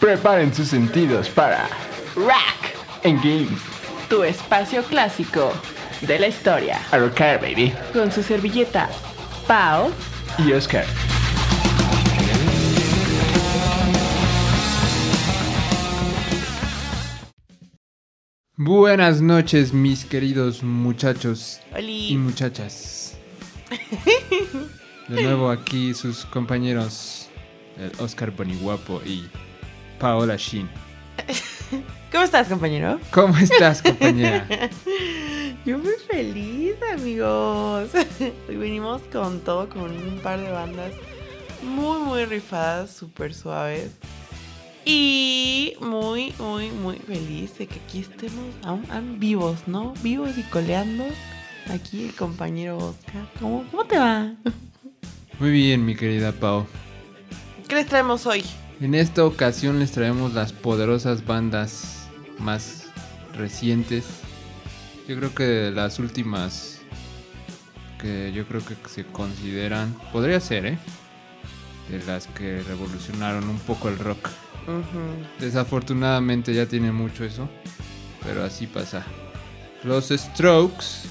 Preparen sus sentidos para Rack, En Games. tu espacio clásico de la historia. A rocar, baby. Con su servilleta, Pau. Y Oscar. Buenas noches, mis queridos muchachos y muchachas. De nuevo aquí sus compañeros el Oscar Boniguapo y Paola Shin. ¿Cómo estás, compañero? ¿Cómo estás, compañera? Yo muy feliz, amigos. Hoy venimos con todo, con un par de bandas muy, muy rifadas, súper suaves. Y muy, muy, muy feliz de que aquí estemos aún, aún vivos, ¿no? Vivos y coleando. Aquí el compañero Oscar. ¿Cómo, cómo te va? Muy bien, mi querida Pao. ¿Qué les traemos hoy? En esta ocasión les traemos las poderosas bandas más recientes. Yo creo que de las últimas que yo creo que se consideran, podría ser, ¿eh? De las que revolucionaron un poco el rock. Desafortunadamente ya tiene mucho eso, pero así pasa. Los Strokes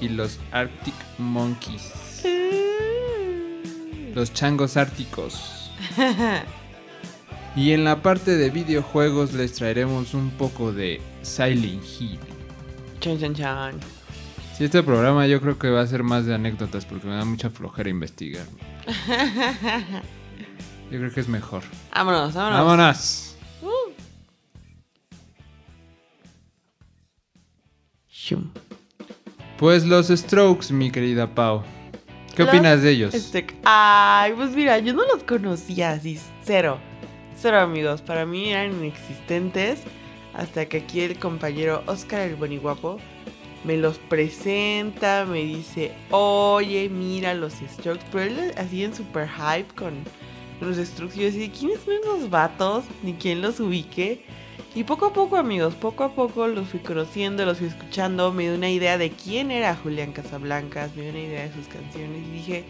y los Arctic Monkeys. Los changos árticos. Y en la parte de videojuegos les traeremos un poco de Silent Hill. Chan, chan, chan. Si este programa yo creo que va a ser más de anécdotas porque me da mucha flojera investigar. Yo creo que es mejor. Vámonos, vámonos. ¡Vámonos! Shum. Pues los Strokes, mi querida Pau. ¿Qué Los opinas de ellos? Este, ay, pues mira, yo no los conocía así, cero. Cero amigos, para mí eran inexistentes hasta que aquí el compañero Oscar el Boniguapo me los presenta, me dice, oye, mira los Strokes, pero él así en super hype con los Strokes, yo así, ¿quiénes son esos vatos? Ni quién los ubique. Y poco a poco amigos, poco a poco los fui conociendo, los fui escuchando, me dio una idea de quién era Julián Casablancas, me dio una idea de sus canciones y dije,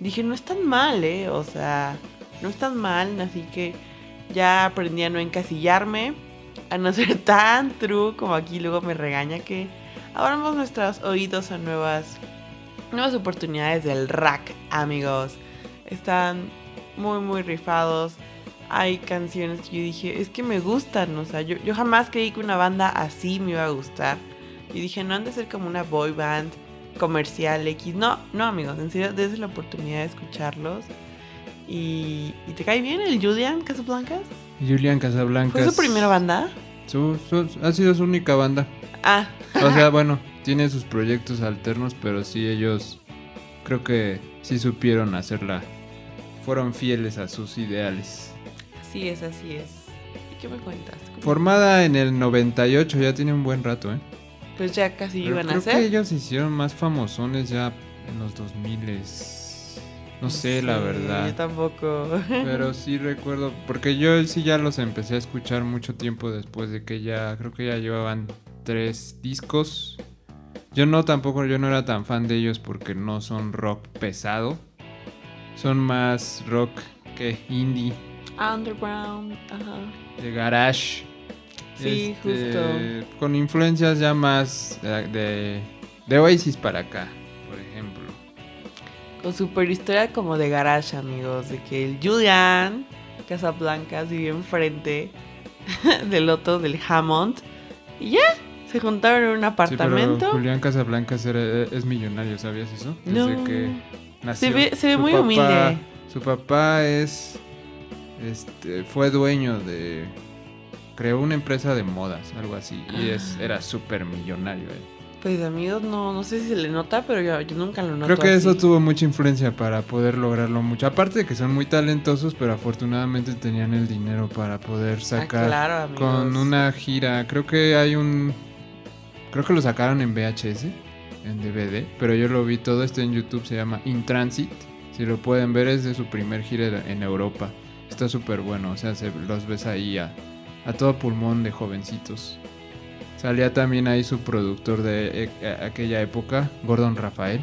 dije, no es tan mal, ¿eh? O sea, no es tan mal, así que ya aprendí a no encasillarme, a no ser tan true como aquí luego me regaña que abramos nuestros oídos a nuevas, nuevas oportunidades del rack, amigos. Están muy, muy rifados. Hay canciones que yo dije, es que me gustan, o sea, yo, jamás creí que una banda así me iba a gustar. Y dije, no han de ser como una boy band comercial X. No, no, amigos, en serio, desde la oportunidad de escucharlos. Y, ¿y te cae bien el Julian Casablancas? Julian Casablancas. ¿Fue su primera banda? Su- su- ha sido su única banda. Ah, O sea, bueno, tiene sus proyectos alternos, pero sí ellos creo que sí supieron hacerla. Fueron fieles a sus ideales. así es, así es. ¿Y qué me cuentas? ¿Cómo- Formada en el 98, ya tiene un buen rato, ¿eh? Pues ya casi Pero iban a creo que ser. ellos se hicieron más famosones ya en los 2000 No sé, la verdad. Yo tampoco. Pero sí recuerdo, porque yo sí ya los empecé a escuchar mucho tiempo después de que ya, creo que ya llevaban tres discos. Yo no tampoco, yo no era tan fan de ellos porque no son rock pesado. Son más rock que indie, Underground, ajá. de garage. Sí, Este, Con influencias ya más de, de, de Oasis para acá. Con super historia como de garage, amigos. De que el Julian Casablancas vivió enfrente del otro, del Hammond. Y ya, se juntaron en un Sí, pero apartamento. Julián Casablancas era- es millonario, ¿sabías eso? Desde No. que nació. Se ve- se ve Su muy papá- humilde. Su papá es. Este. Fue dueño de. Creó una empresa de modas, algo así. Y es, Ah. era súper millonario. eh. Pues amigos, no, no sé si se le nota, pero yo, yo nunca lo noto Creo que así. eso tuvo mucha influencia para poder lograrlo mucho. Aparte de que son muy talentosos, pero afortunadamente tenían el dinero para poder Ah, sacar claro, con una gira. Creo que hay un. Creo que lo sacaron en VHS, en DVD, pero yo lo vi todo. Este en YouTube se llama In Transit. Si lo pueden ver, es de su primer gira en Europa. Está súper bueno, o sea, se, los ves ahí a, a todo pulmón de jovencitos. Salía también ahí su productor de e- a- aquella época, Gordon Rafael.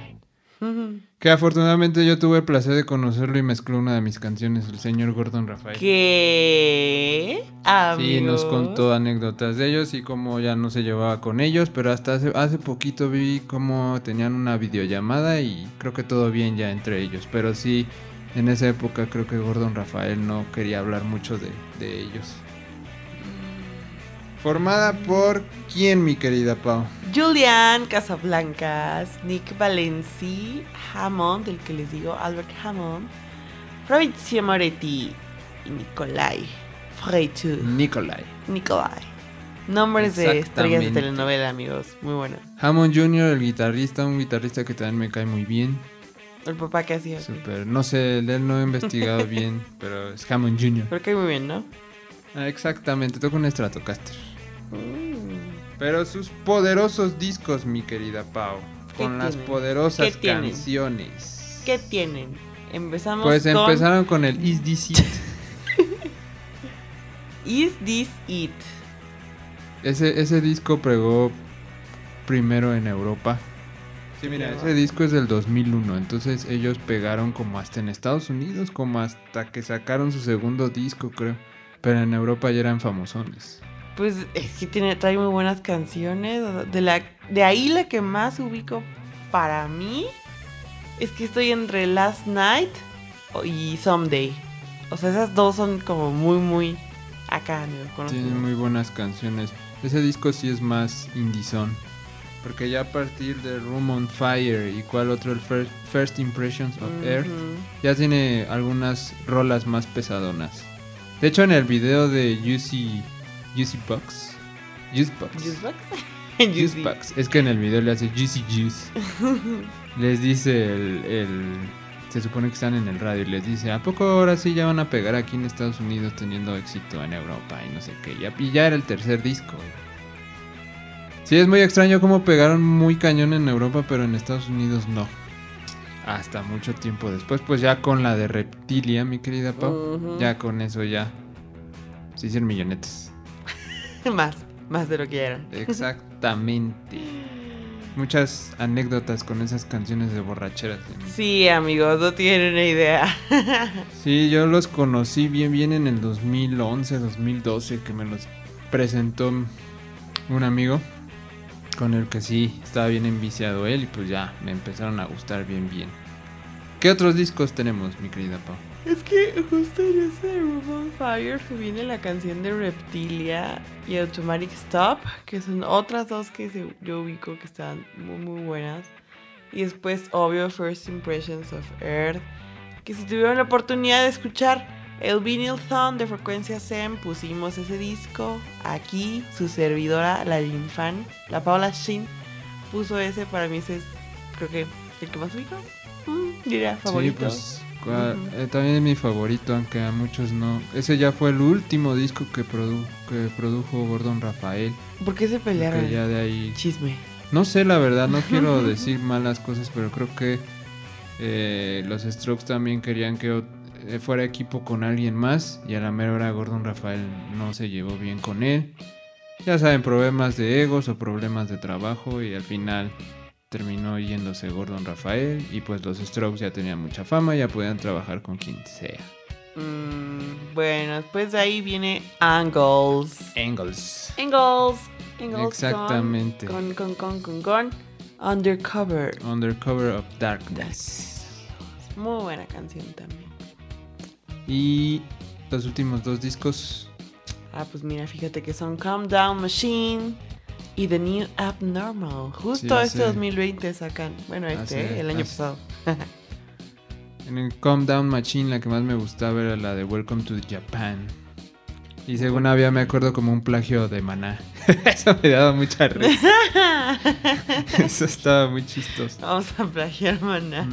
Que afortunadamente yo tuve el placer de conocerlo y mezcló una de mis canciones, el señor Gordon Rafael. ¿Qué? Sí, nos Amigos. contó anécdotas de ellos y cómo ya no se llevaba con ellos, pero hasta hace, hace poquito vi cómo tenían una videollamada y creo que todo bien ya entre ellos. Pero sí, en esa época creo que Gordon Rafael no quería hablar mucho de, de ellos. Formada por quién, mi querida Pau? Julian Casablancas, Nick Valenci, Hammond, del que les digo, Albert Hammond, Fabrizio Moretti y Nicolai Freitu. Nikolai. Nicolai. Nombres de estrellas de telenovela, amigos. Muy bueno. Hammond Jr., el guitarrista, un guitarrista que también me cae muy bien. El papá que hacía. Super, no sé, él no he investigado bien, pero es Hammond Jr. Pero que muy bien, ¿no? Ah, exactamente, toca un Stratocaster. Mm. Pero sus poderosos discos, mi querida Pau. ¿Qué Con las tienen? poderosas canciones. ¿Qué tienen? Empezamos Pues con empezaron con el Is This It. Is This It? ese, ese disco pregó primero en Europa. Sí, mira, ese disco es del 2001, entonces ellos pegaron como hasta en Estados Unidos, como hasta que sacaron su segundo disco, creo. Pero en Europa ya eran famosones. Pues es que tiene, trae muy buenas canciones. De, la, de ahí la que más ubico para mí es que estoy entre Last Night y Someday. O sea, esas dos son como muy, muy acá, amigos. conocidas. Tiene muy buenas canciones. Ese disco sí es más indizón. Porque ya a partir de Room on Fire y cuál otro, el Fir- First Impressions of Earth, ya tiene algunas rolas más pesadonas. De hecho, en el video de Juicy, Juicy Box, Juice Box. Juice Juicy. Box, es que en el video le hace Juicy Juice. les dice el, el- Se supone que están en el radio y les dice: ¿A poco ahora sí ya van a pegar aquí en Estados Unidos teniendo éxito en Europa y no sé qué? Ya, y ya era el tercer disco. Sí, es muy extraño cómo pegaron muy cañón en Europa, pero en Estados Unidos no. Hasta mucho tiempo después, pues ya con la de Reptilia, mi querida Pau. Ya con eso ya se hicieron millonetes. más, más de lo que eran. Exactamente. Muchas anécdotas con esas canciones de borracheras. Sí, amigos, no tienen una idea. Sí, yo los conocí bien bien en el 2011, 2012 que me los presentó un amigo con el que sí estaba bien enviciado él y pues ya me empezaron a gustar bien bien. ¿Qué otros discos tenemos, mi querida Pau? Es que justo en ese Room on Fire se viene la canción de Reptilia y Automatic Stop, que son otras dos que se- yo ubico que están muy muy buenas. Y después, obvio, First Impressions of Earth, que si tuvieron la oportunidad de escuchar el Vinyl Thon de Frecuencia SEM, pusimos ese disco. Aquí, su servidora, la Linfan, la Paula Shin, puso ese. Para mí ese es, creo que, el que más ubico. Mm, diría favorito. Sí, pues eh, también es mi favorito, aunque a muchos no. Ese ya fue el último disco que, produ- que produjo Gordon Rafael. ¿Por qué se pelearon? Ya de ahí Chisme. No sé, la verdad, no quiero decir malas cosas, pero creo que eh, los Strokes también querían que eh, fuera equipo con alguien más y a la mera hora Gordon Rafael no se llevó bien con él. Ya saben, problemas de egos o problemas de trabajo y al final terminó yéndose Gordon Rafael y pues los Strokes ya tenían mucha fama, ya podían trabajar con quien sea. Mm, bueno, después de ahí viene Angles. Angles. Angles. Angles. Exactamente. Con, con, con, con, con. Undercover. Undercover of Darkness. Muy buena canción también. Y los últimos dos discos Ah, pues mira, fíjate que son Calm Down Machine y The New Abnormal. Justo Sí, este sí. 2020 sacan. Bueno, este, el año pasado. En el Calm Down Machine la que más me gustaba era la de Welcome to Japan. Y según había me acuerdo como un plagio de Maná. Eso me daba mucha risa. Eso estaba muy chistoso. Vamos a plagiar, maná.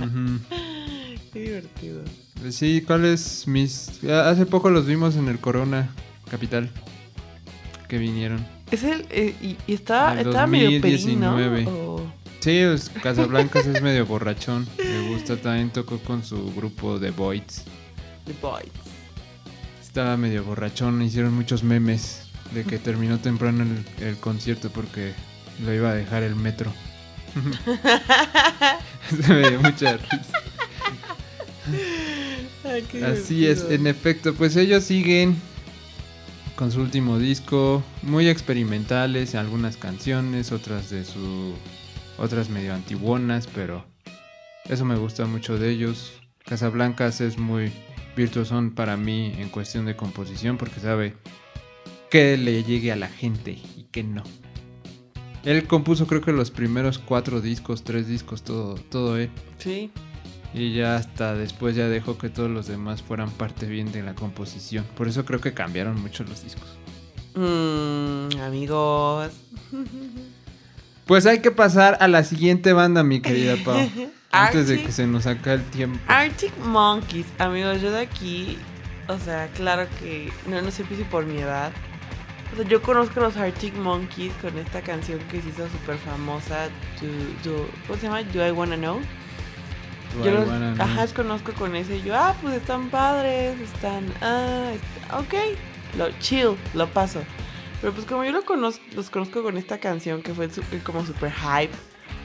Qué divertido. Pues sí, ¿cuáles mis...? Hace poco los vimos en el Corona Capital. Que vinieron. Es el. eh, y, y estaba, Del estaba medio 2019. perino. o- Sí, pues, Casablancas es medio borrachón. Me gusta, también tocó con su grupo de Voids. The Boys. Estaba medio borrachón, hicieron muchos memes de que terminó temprano el, el concierto porque lo iba a dejar el metro. Se me dio mucha risa. Ay, Así es, en efecto, pues ellos siguen con su último disco, muy experimentales, algunas canciones, otras de su otras medio antiguonas, pero eso me gusta mucho de ellos. Casablancas es muy virtuosón para mí en cuestión de composición porque sabe que le llegue a la gente y que no. Él compuso creo que los primeros cuatro discos, tres discos, todo, todo él. Sí. Y ya hasta después ya dejó que todos los demás fueran parte bien de la composición. Por eso creo que cambiaron mucho los discos. Mm, amigos. Pues hay que pasar a la siguiente banda, mi querida Pau. Antes de que se nos acabe el tiempo. Arctic Monkeys, amigos, yo de aquí, o sea, claro que no, no sé si por mi edad. O sea, yo conozco a los Arctic Monkeys con esta canción que se hizo súper famosa, Do- Do- ¿cómo se llama? Do I Wanna Know? Yo los, ajá, los conozco con ese y yo, ah, pues están padres, están, ah, est- ok, lo chill, lo paso. Pero pues como yo lo conozco, los conozco con esta canción que fue su- como super hype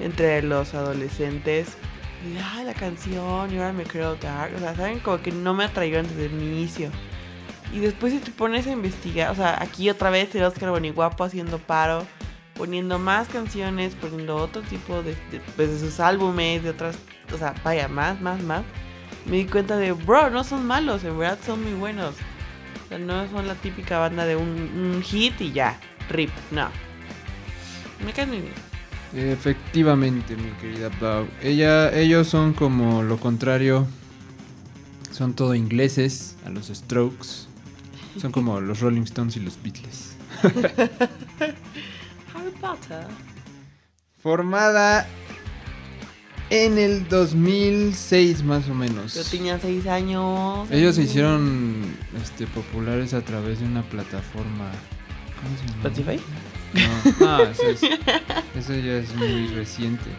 entre los adolescentes. Y, ah, la canción, y ahora me creo dark. O sea, saben, como que no me atrayeron desde el inicio. Y después si te pones a investigar, o sea, aquí otra vez el Oscar Boniguapo haciendo paro, poniendo más canciones, poniendo otro tipo de, de, pues, de sus álbumes, de otras, o sea, vaya, más, más, más. Me di cuenta de, bro, no son malos, en verdad son muy buenos. O sea, no son la típica banda de un, un hit y ya, rip, no. Me caen muy bien. Efectivamente, mi querida Pau. Ella, ellos son como lo contrario. Son todo ingleses a los Strokes. Son como los Rolling Stones y los Beatles. Harry Potter. Formada en el 2006 más o menos. Yo tenía seis años. Ellos se hicieron este, populares a través de una plataforma. ¿Cómo se llama? ¿Spotify? No, no eso, es- eso ya es muy reciente.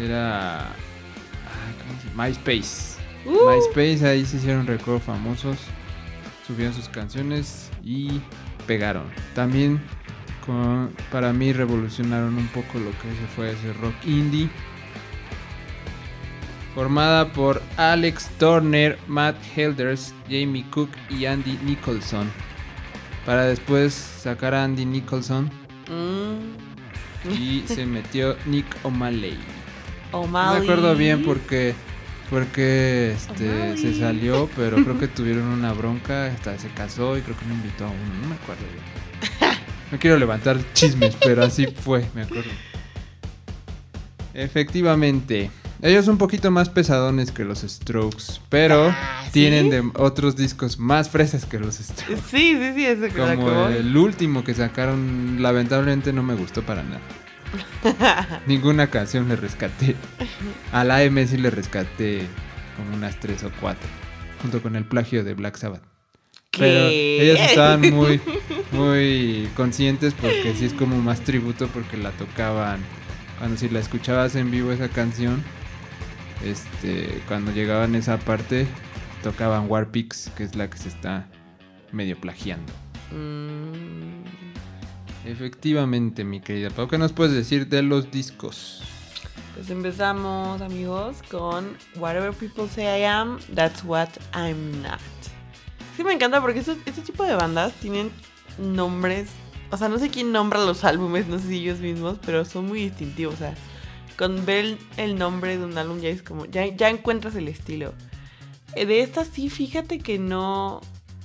Era. ay, ¿cómo se llama? MySpace. Uh, MySpace, ahí se hicieron récord famosos. Subían sus canciones y pegaron. También, con- para mí, revolucionaron un poco lo que se fue ese rock indie. Formada por Alex Turner, Matt Helders, Jamie Cook y Andy Nicholson. Para después sacar a Andy Nicholson mm, y se metió Nick O'Malley. No O'Malley. me acuerdo bien porque porque este, se salió, pero creo que tuvieron una bronca, hasta se casó y creo que me invitó a uno, no me acuerdo bien. No quiero levantar chismes, pero así fue, me acuerdo. Efectivamente. Ellos un poquito más pesadones que los Strokes, pero Ah, ¿sí? tienen de otros discos más fresas que los Strokes. Sí, sí, sí, que Como el último que sacaron, lamentablemente no me gustó para nada. Ninguna canción le rescaté. A la M sí le rescaté como unas tres o cuatro. Junto con el plagio de Black Sabbath. Pero ellos estaban muy, muy conscientes porque sí es como más tributo porque la tocaban. Cuando si la escuchabas en vivo esa canción, este, cuando llegaban a esa parte, tocaban Warpix, que es la que se está medio plagiando. Mm, Efectivamente, mi querida Pau, ¿qué nos puedes decir de los discos? Pues empezamos, amigos, con Whatever People Say I Am, That's What I'm Not. Sí, me encanta porque estos- este tipo de bandas tienen nombres. O sea, no sé quién nombra los álbumes, no sé si ellos mismos, pero son muy distintivos. O sea, con ver el, nombre de un álbum ya es como. Ya, ya encuentras el estilo. Eh, De estas sí, fíjate que no.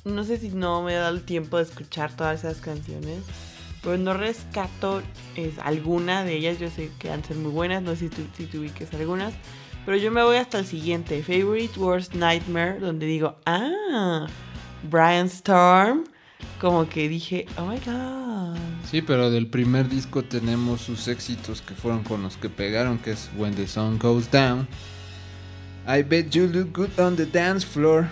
No sé si no me he dado el tiempo de escuchar todas esas canciones. Pero no rescato es, alguna de ellas. Yo sé que han ser muy buenas. No sé si tú, si tú ubiques algunas. Pero yo me voy hasta el siguiente. Favorite Worst Nightmare. Donde digo, ah, Brian Storm. Como que dije, oh my god. Sí, pero del primer disco tenemos sus éxitos que fueron con los que pegaron, que es When the Sun Goes Down. I Bet You Look Good on the Dance Floor.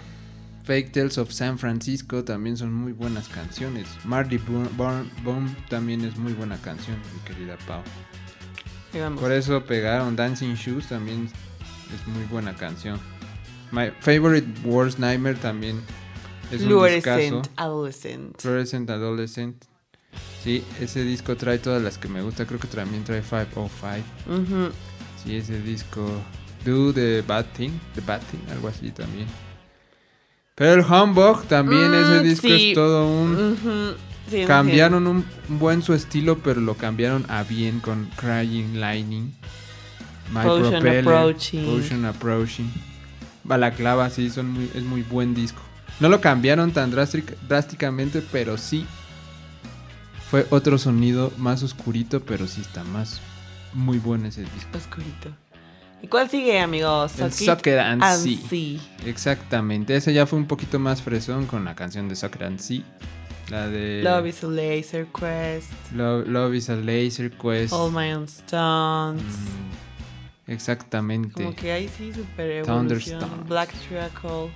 Fake Tales of San Francisco también son muy buenas canciones. Marley Bo- Bo- Boom también es muy buena canción, mi querida Pau. Por eso pegaron Dancing Shoes también es muy buena canción. My Favorite Worst Nightmare también es un Fluorescent. Adolescent. Fluorescent Adolescent. Sí, ese disco trae todas las que me gusta. Creo que también trae 505. Ujú. Sí, ese disco. Do the Bad Thing. The Bad Thing, algo así también. Pero el Humbug también, ese Mm, disco sí. es todo un. Sí, Cambiaron un un buen su estilo, pero lo cambiaron a bien con Crying Lightning. My Potion Propeller, Approaching. Potion Approaching. Balaclava, sí, son muy, es muy buen disco. No lo cambiaron tan drástic- drásticamente, pero sí. Fue otro sonido más oscurito, pero sí está más. Muy bueno ese disco. Oscurito. ¿Y cuál sigue, amigos? El It and. See. Exactamente, ese ya fue un poquito más fresón con la canción de Sucker and See. La de Love is a laser quest. Love, Love is a Laser Quest. All my own stunts. Mm, Exactamente. Como que ahí sí, super evolución. Black Trickle.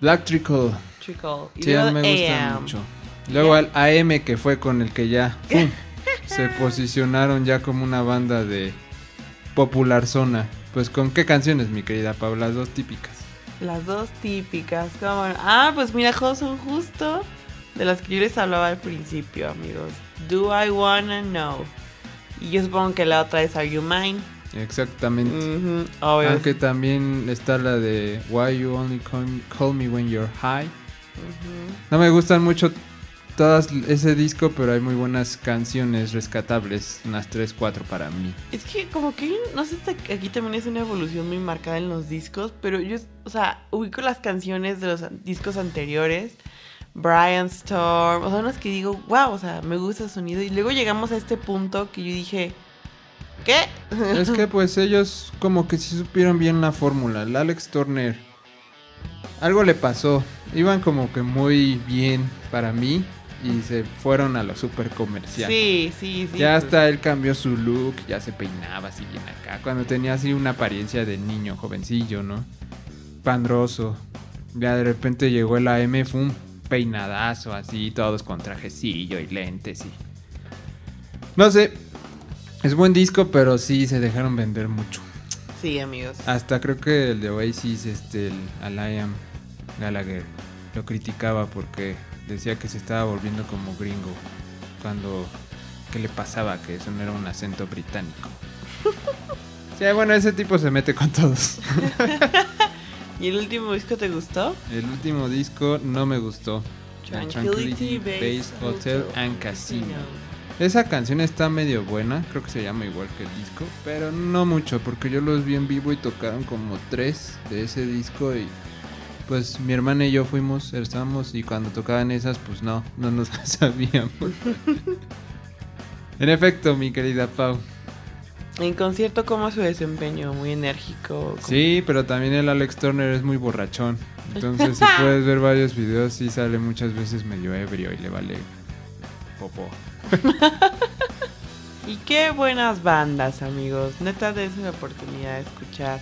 Black Trickle. Trickle. Y Sí, me gusta mucho. Luego al AM que fue con el que ya ¡pum! se posicionaron ya como una banda de popular zona. Pues con qué canciones, mi querida Paula, las dos típicas. Las dos típicas. ¿cómo? Ah, pues mira, son justo de las que yo les hablaba al principio, amigos. Do I Wanna Know? Y yo supongo que la otra es Are You Mine? Exactamente. Aunque también está la de Why You Only Call, Me When You're High. No me gustan mucho todas ese disco, pero hay muy buenas canciones rescatables, unas 3, 4 para mí. Es que como que, no sé si aquí también es una evolución muy marcada en los discos, pero yo, o sea, ubico las canciones de los discos anteriores, Brian Storm, o sea, unas que digo, wow, o sea, me gusta el sonido, y luego llegamos a este punto que yo dije, ¿qué? Es que pues ellos como que sí supieron bien la fórmula. El Alex Turner, algo le pasó. Iban como que muy bien para mí y se fueron a lo super comercial. Sí, sí, sí. ya hasta él cambió su look, ya se peinaba así bien acá. Cuando tenía así una apariencia de niño, jovencillo, ¿no? Pandroso. Ya de repente llegó el AM, fue un peinadazo así, todos con trajecillo y lentes y... No sé, es buen disco, pero sí se dejaron vender mucho. Sí, amigos. Hasta creo que el de Oasis, este, el Liam Gallagher, lo criticaba porque decía que se estaba volviendo como gringo. Cuando, ¿qué le pasaba? Que eso no era un acento británico. Sí, bueno, ese tipo se mete con todos. ¿Y el último disco te gustó? El último disco no me gustó. El Tranquility Base Hotel and Casino. Esa canción está medio buena, creo que se llama igual que el disco, pero no mucho, porque yo los vi en vivo y tocaron como tres de ese disco y pues mi hermana y yo fuimos, estábamos y cuando tocaban esas pues no, no nos las sabíamos. en efecto, mi querida Pau. En concierto, ¿cómo su desempeño? Muy enérgico. como- Sí, pero también el Alex Turner es muy borrachón. Entonces si puedes ver varios videos, sí sale muchas veces medio ebrio y le vale popó. Y qué buenas bandas, amigos. Neta, des una oportunidad de escuchar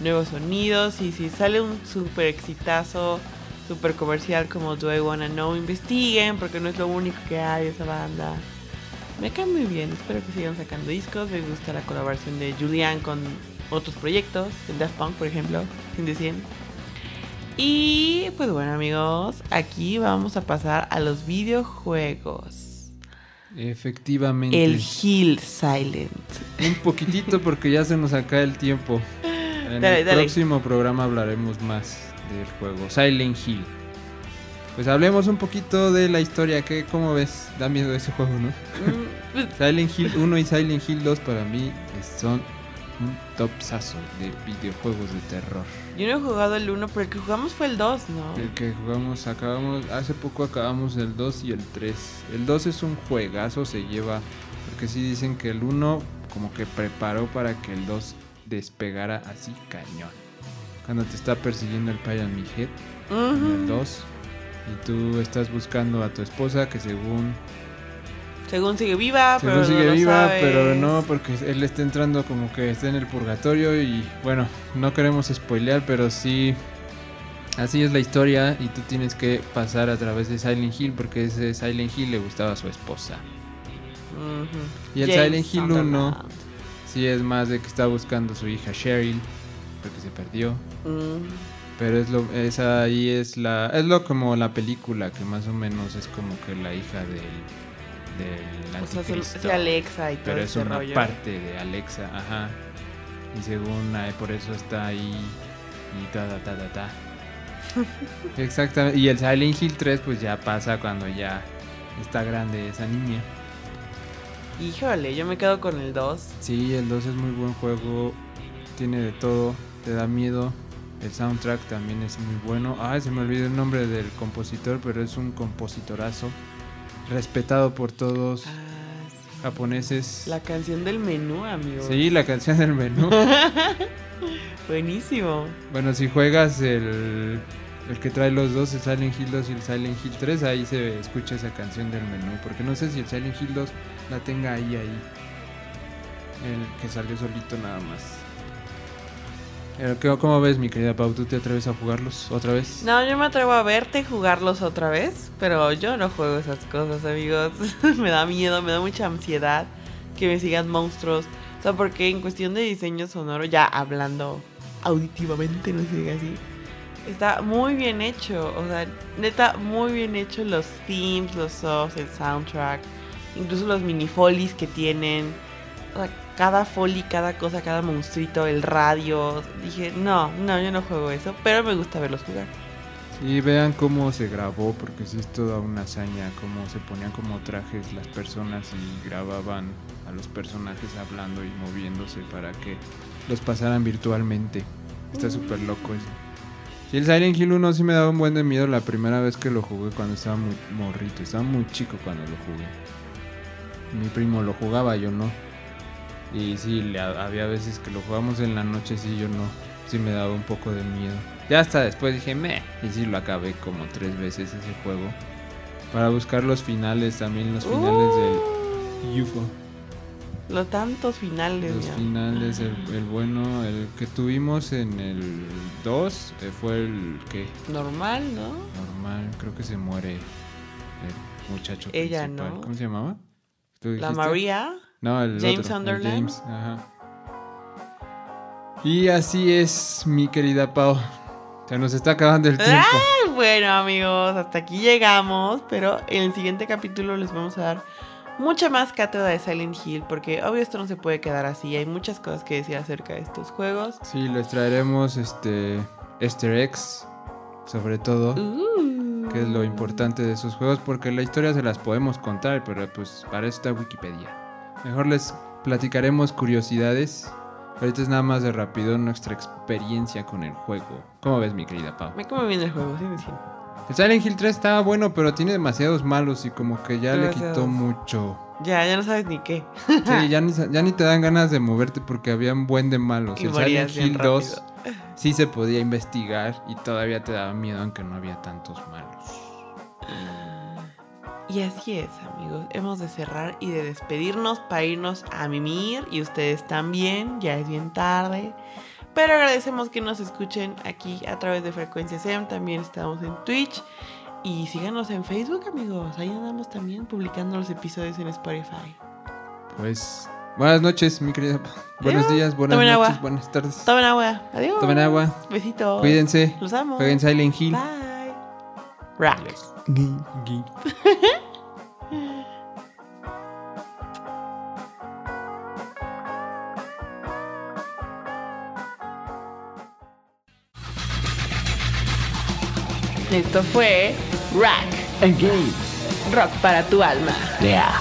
nuevos sonidos. Y si sale un super exitazo, super comercial como Do I Wanna Know, investiguen, porque no es lo único que hay de esa banda. Me cae muy bien, espero que sigan sacando discos. Me gusta la colaboración de Julian con otros proyectos, el Daft Punk, por ejemplo, sin decir. Y pues bueno, amigos, aquí vamos a pasar a los videojuegos. Efectivamente. El Hill Silent. Un poquitito porque ya se nos acaba el tiempo. En Dale, el dale. próximo programa hablaremos más del juego Silent Hill. Pues hablemos un poquito de la historia. ¿Qué, ¿Cómo ves? Da miedo ese juego, ¿no? Mm, Silent Hill 1 y Silent Hill 2 para mí son un topsazo de videojuegos de terror. Yo no he jugado el 1, pero el que jugamos fue el 2, ¿no? El que jugamos, acabamos, hace poco acabamos el 2 y el 3. El 2 es un juegazo, se lleva, porque sí dicen que el 1 como que preparó para que el 2 despegara así cañón. Cuando te está persiguiendo el Pyramid Head en el Ujú. 2 y tú estás buscando a tu esposa que según, Según sigue viva, según pero no sigue viva, sabes. pero no porque él está entrando como que está en el purgatorio y bueno, no queremos spoilear, pero sí Así es la historia y tú tienes que pasar a través de Silent Hill porque ese Silent Hill le gustaba a su esposa. Y el James Silent Hill Sunderland. 1 sí es más de que está buscando a su hija Cheryl porque se perdió. Mm. Pero es lo, esa ahí es la, es lo como la película que más o menos es como que la hija del, del O sea, se Alexa y todo pero es ese una rollo. parte de Alexa, ajá. Y según por eso está ahí y ta ta ta ta ta. Exactamente. Y el Silent Hill 3 pues ya pasa cuando ya está grande esa niña. Híjole, yo me quedo con el 2. Sí, el 2 es muy buen juego. Tiene de todo. Te da miedo. El soundtrack también es muy bueno. Ah, se me olvidó el nombre del compositor, pero es un compositorazo. Respetado por todos. Ah, sí. Japoneses. La canción del menú, amigo. Sí, la canción del menú. Buenísimo. bueno, si juegas el, el que trae los dos, el Silent Hill 2 y el Silent Hill 3, ahí se escucha esa canción del menú. Porque no sé si el Silent Hill 2 la tenga ahí, ahí. El que salió solito nada más. ¿qué- ¿Cómo ves, mi querida Pau? ¿Tú te atreves a jugarlos otra vez? No, yo me atrevo a verte jugarlos otra vez, pero yo no juego esas cosas, amigos. me da miedo, me da mucha ansiedad que me sigan monstruos. O sea, porque en cuestión de diseño sonoro, ya hablando auditivamente, no se diga así, está muy bien hecho. O sea, neta, muy bien hecho los themes, los softs, el soundtrack, incluso los mini folies que tienen. O sea, cada folly, cada cosa, cada monstruito, el radio. Dije, no, no, yo no juego eso, pero me gusta verlos jugar. Y vean cómo se grabó, porque sí es toda una hazaña, cómo se ponían como trajes las personas y grababan a los personajes hablando y moviéndose para que los pasaran virtualmente. Está súper loco eso. Y el Silent Hill 1 sí me daba un buen de miedo la primera vez que lo jugué cuando estaba muy morrito, estaba muy chico cuando lo jugué. Mi primo lo jugaba, yo no. Y sí, le- había veces que lo jugamos en la noche, sí, yo no. Sí me daba un poco de miedo. Ya hasta después dije, meh. Y sí lo acabé como tres veces ese juego. Para buscar los finales, también los finales Uh, del UFO. Los tantos finales, Los finales, el, el bueno, el que tuvimos en el 2 eh, fue el que Normal, ¿no? normal, creo que se muere el muchacho Ella, principal. ¿no? ¿Cómo se llamaba? ¿Tú La? María. No, el James otro, el. James, ajá. Y así es, mi querida Pau. Se nos está acabando el tiempo. Bueno, amigos, hasta aquí llegamos. Pero en el siguiente capítulo les vamos a dar mucha más cátedra de Silent Hill. Porque obvio esto no se puede quedar así. Hay muchas cosas que decir acerca de estos juegos. Sí, les traeremos este Easter eggs, sobre todo, Uh. Que es lo importante de esos juegos, porque la historia se las podemos contar, pero pues para eso está Wikipedia. Mejor les platicaremos curiosidades. Ahorita es nada más de rápido nuestra experiencia con el juego. ¿Cómo ves, mi querida Pau? Me come bien el juego, sí, sí. El Silent Hill 3 estaba bueno, pero tiene demasiados malos y como que ya le quitó Demasiados. mucho. Ya, ya no sabes ni qué. Sí, ya ni, ya ni te dan ganas de moverte porque había un buen de malos. Y el Silent Hill 2 rápido. Sí se podía investigar y todavía te daba miedo aunque no había tantos malos. Y así es, amigos. Hemos de cerrar y de despedirnos para irnos a mimir. Y ustedes también, ya es bien tarde. Pero agradecemos que nos escuchen aquí a través de Frecuencia SEM. También estamos en Twitch. Y síganos en Facebook, amigos. Ahí andamos también publicando los episodios en Spotify. Pues buenas noches, mi querida. Buenos días, buenas Tomen noches, agua. buenas tardes. Tomen agua. Adiós. Tomen agua. Besitos. Cuídense. Los amo. Jueguen Silent Hill. Bye. Rack. Esto fue Rack. Engage. Rock para tu alma. Yeah.